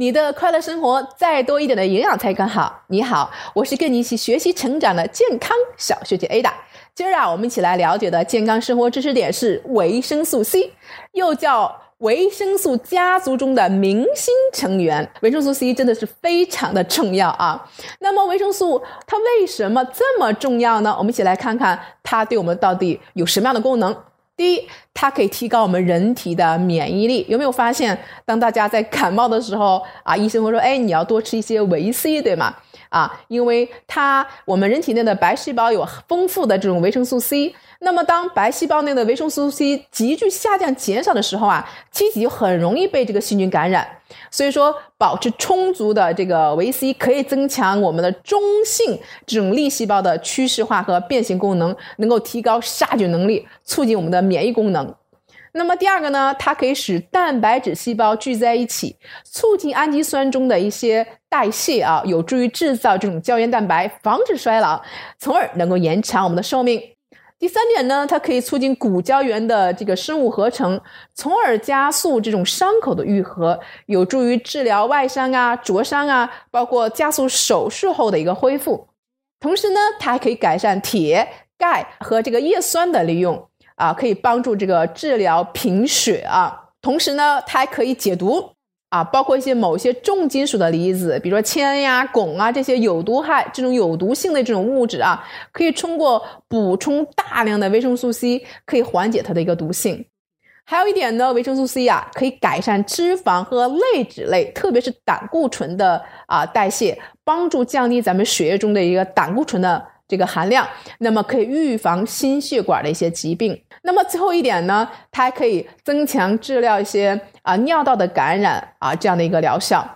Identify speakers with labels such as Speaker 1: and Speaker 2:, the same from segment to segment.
Speaker 1: 你的快乐生活再多一点的营养才更好。你好，我是跟你一起学习成长的健康小学姐 Ada。今儿啊，我们一起来了解的健康生活知识点是维生素 C，又叫维生素家族中的明星成员。维生素 C 真的是非常的重要啊。那么维生素它为什么这么重要呢？我们一起来看看它对我们到底有什么样的功能。第一，它可以提高我们人体的免疫力。有没有发现，当大家在感冒的时候啊，医生会说：“哎，你要多吃一些维 C，对吗？”啊，因为它我们人体内的白细胞有丰富的这种维生素 C。那么，当白细胞内的维生素 C 急剧下降、减少的时候啊，机体就很容易被这个细菌感染。所以说，保持充足的这个维 C 可以增强我们的中性这种粒细胞的趋势化和变形功能，能够提高杀菌能力，促进我们的免疫功能。那么第二个呢，它可以使蛋白质细胞聚在一起，促进氨基酸中的一些代谢啊，有助于制造这种胶原蛋白，防止衰老，从而能够延长我们的寿命。第三点呢，它可以促进骨胶原的这个生物合成，从而加速这种伤口的愈合，有助于治疗外伤啊、灼伤啊，包括加速手术后的一个恢复。同时呢，它还可以改善铁、钙和这个叶酸的利用啊，可以帮助这个治疗贫血啊。同时呢，它还可以解毒。啊，包括一些某些重金属的离子，比如说铅呀、汞啊这些有毒害、这种有毒性的这种物质啊，可以通过补充大量的维生素 C，可以缓解它的一个毒性。还有一点呢，维生素 C 啊，可以改善脂肪和类脂类，特别是胆固醇的啊代谢，帮助降低咱们血液中的一个胆固醇的。这个含量，那么可以预防心血管的一些疾病。那么最后一点呢，它还可以增强治疗一些啊尿道的感染啊这样的一个疗效，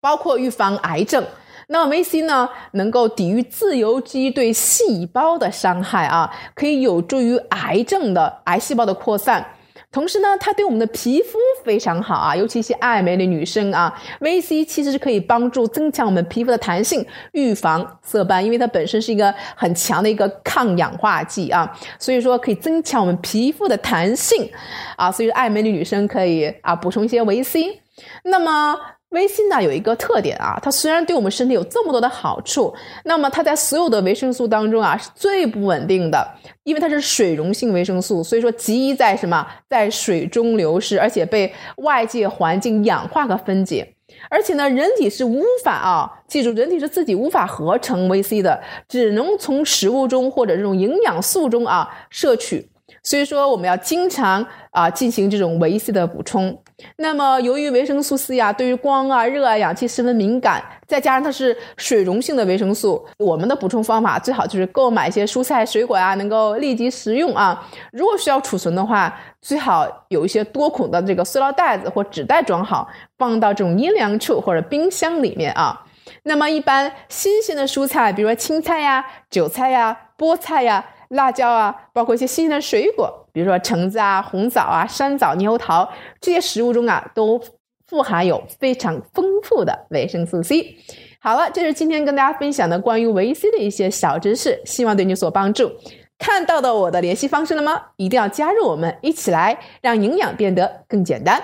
Speaker 1: 包括预防癌症。那维 C 呢，能够抵御自由基对细胞的伤害啊，可以有助于癌症的癌细胞的扩散。同时呢，它对我们的皮肤非常好啊，尤其一些爱美的女生啊维 C 其实是可以帮助增强我们皮肤的弹性，预防色斑，因为它本身是一个很强的一个抗氧化剂啊，所以说可以增强我们皮肤的弹性啊，所以爱美的女生可以啊补充一些维 C，那么。维 C 呢有一个特点啊，它虽然对我们身体有这么多的好处，那么它在所有的维生素当中啊是最不稳定的，因为它是水溶性维生素，所以说极易在什么在水中流失，而且被外界环境氧化和分解。而且呢，人体是无法啊，记住，人体是自己无法合成维 C 的，只能从食物中或者这种营养素中啊摄取。所以说，我们要经常啊进行这种维 C 的补充。那么，由于维生素 C 啊，对于光啊、热啊、氧气十分敏感，再加上它是水溶性的维生素，我们的补充方法最好就是购买一些蔬菜水果啊，能够立即食用啊。如果需要储存的话，最好有一些多孔的这个塑料袋子或纸袋装好，放到这种阴凉处或者冰箱里面啊。那么，一般新鲜的蔬菜，比如说青菜呀、韭菜呀、菠菜呀。辣椒啊，包括一些新鲜的水果，比如说橙子啊、红枣啊、山枣、猕猴桃这些食物中啊，都富含有非常丰富的维生素 C。好了，这是今天跟大家分享的关于维 C 的一些小知识，希望对你有所帮助。看到的我的联系方式了吗？一定要加入我们，一起来让营养变得更简单。